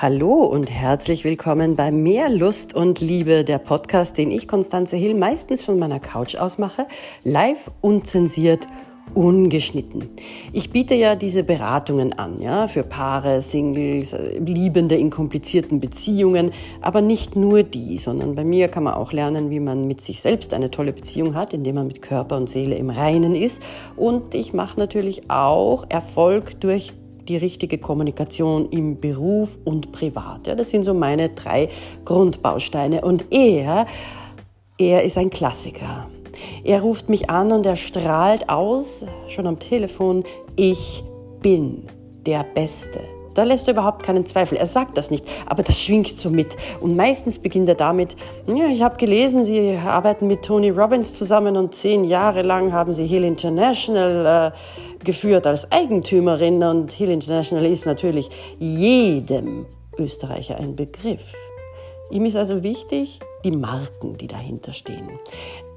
Hallo und herzlich willkommen bei Mehr Lust und Liebe, der Podcast, den ich, Konstanze Hill, meistens von meiner Couch aus mache, live unzensiert, ungeschnitten. Ich biete ja diese Beratungen an, ja, für Paare, Singles, Liebende in komplizierten Beziehungen, aber nicht nur die, sondern bei mir kann man auch lernen, wie man mit sich selbst eine tolle Beziehung hat, indem man mit Körper und Seele im Reinen ist. Und ich mache natürlich auch Erfolg durch die richtige Kommunikation im Beruf und privat. Ja, das sind so meine drei Grundbausteine. Und er, er ist ein Klassiker. Er ruft mich an und er strahlt aus, schon am Telefon, ich bin der Beste. Da lässt er überhaupt keinen Zweifel. Er sagt das nicht, aber das schwingt so mit. Und meistens beginnt er damit, ja, ich habe gelesen, Sie arbeiten mit Tony Robbins zusammen und zehn Jahre lang haben Sie Hill International äh, geführt als Eigentümerin. Und Hill International ist natürlich jedem Österreicher ein Begriff. Ihm ist also wichtig, die Marken, die dahinter stehen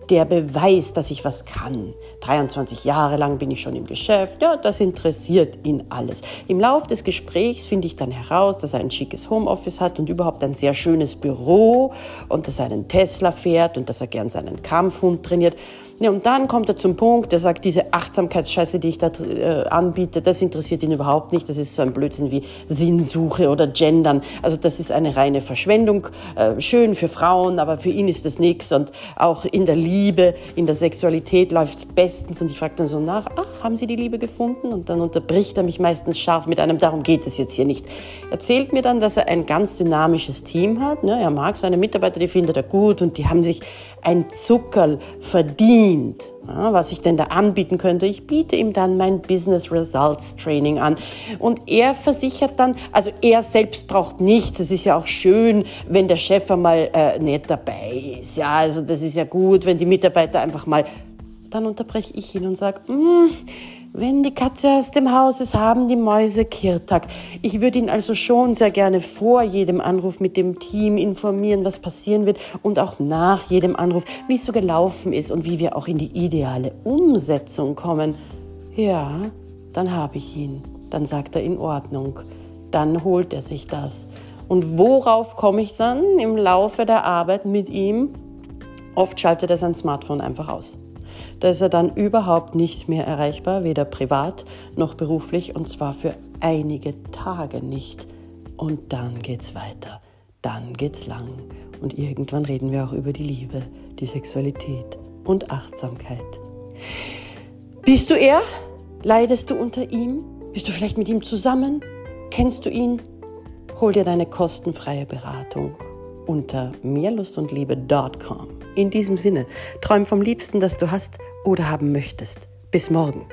der Beweis, dass ich was kann. 23 Jahre lang bin ich schon im Geschäft. Ja, das interessiert ihn alles. Im Lauf des Gesprächs finde ich dann heraus, dass er ein schickes Homeoffice hat und überhaupt ein sehr schönes Büro und dass er einen Tesla fährt und dass er gern seinen Kampfhund trainiert. Ja, und dann kommt er zum Punkt, der sagt, diese Achtsamkeitsscheiße, die ich da äh, anbiete, das interessiert ihn überhaupt nicht. Das ist so ein Blödsinn wie Sinnsuche oder Gendern. Also das ist eine reine Verschwendung. Äh, schön für Frauen, aber für ihn ist das nichts. Und auch in der Liebe, in der Sexualität läuft es bestens. Und ich frage dann so nach, ach, haben Sie die Liebe gefunden? Und dann unterbricht er mich meistens scharf mit einem, darum geht es jetzt hier nicht. Erzählt mir dann, dass er ein ganz dynamisches Team hat. Ne? Er mag seine Mitarbeiter, die findet er gut und die haben sich ein Zuckerl verdient. Ja, was ich denn da anbieten könnte. Ich biete ihm dann mein Business Results Training an. Und er versichert dann, also er selbst braucht nichts. Es ist ja auch schön, wenn der Chef einmal äh, nicht dabei ist. Ja, also das ist ja gut, wenn die Mitarbeiter einfach mal. Dann unterbreche ich ihn und sage, mm, wenn die Katze aus dem Haus ist, haben die Mäuse Kirtag. Ich würde ihn also schon sehr gerne vor jedem Anruf mit dem Team informieren, was passieren wird und auch nach jedem Anruf, wie es so gelaufen ist und wie wir auch in die ideale Umsetzung kommen. Ja, dann habe ich ihn. Dann sagt er in Ordnung. Dann holt er sich das. Und worauf komme ich dann im Laufe der Arbeit mit ihm? Oft schaltet er sein Smartphone einfach aus. Da ist er dann überhaupt nicht mehr erreichbar, weder privat noch beruflich und zwar für einige Tage nicht. Und dann geht's weiter, dann geht's lang und irgendwann reden wir auch über die Liebe, die Sexualität und Achtsamkeit. Bist du er? Leidest du unter ihm? Bist du vielleicht mit ihm zusammen? Kennst du ihn? Hol dir deine kostenfreie Beratung unter mehrlustundliebe.com. In diesem Sinne, träum vom Liebsten, das du hast oder haben möchtest. Bis morgen.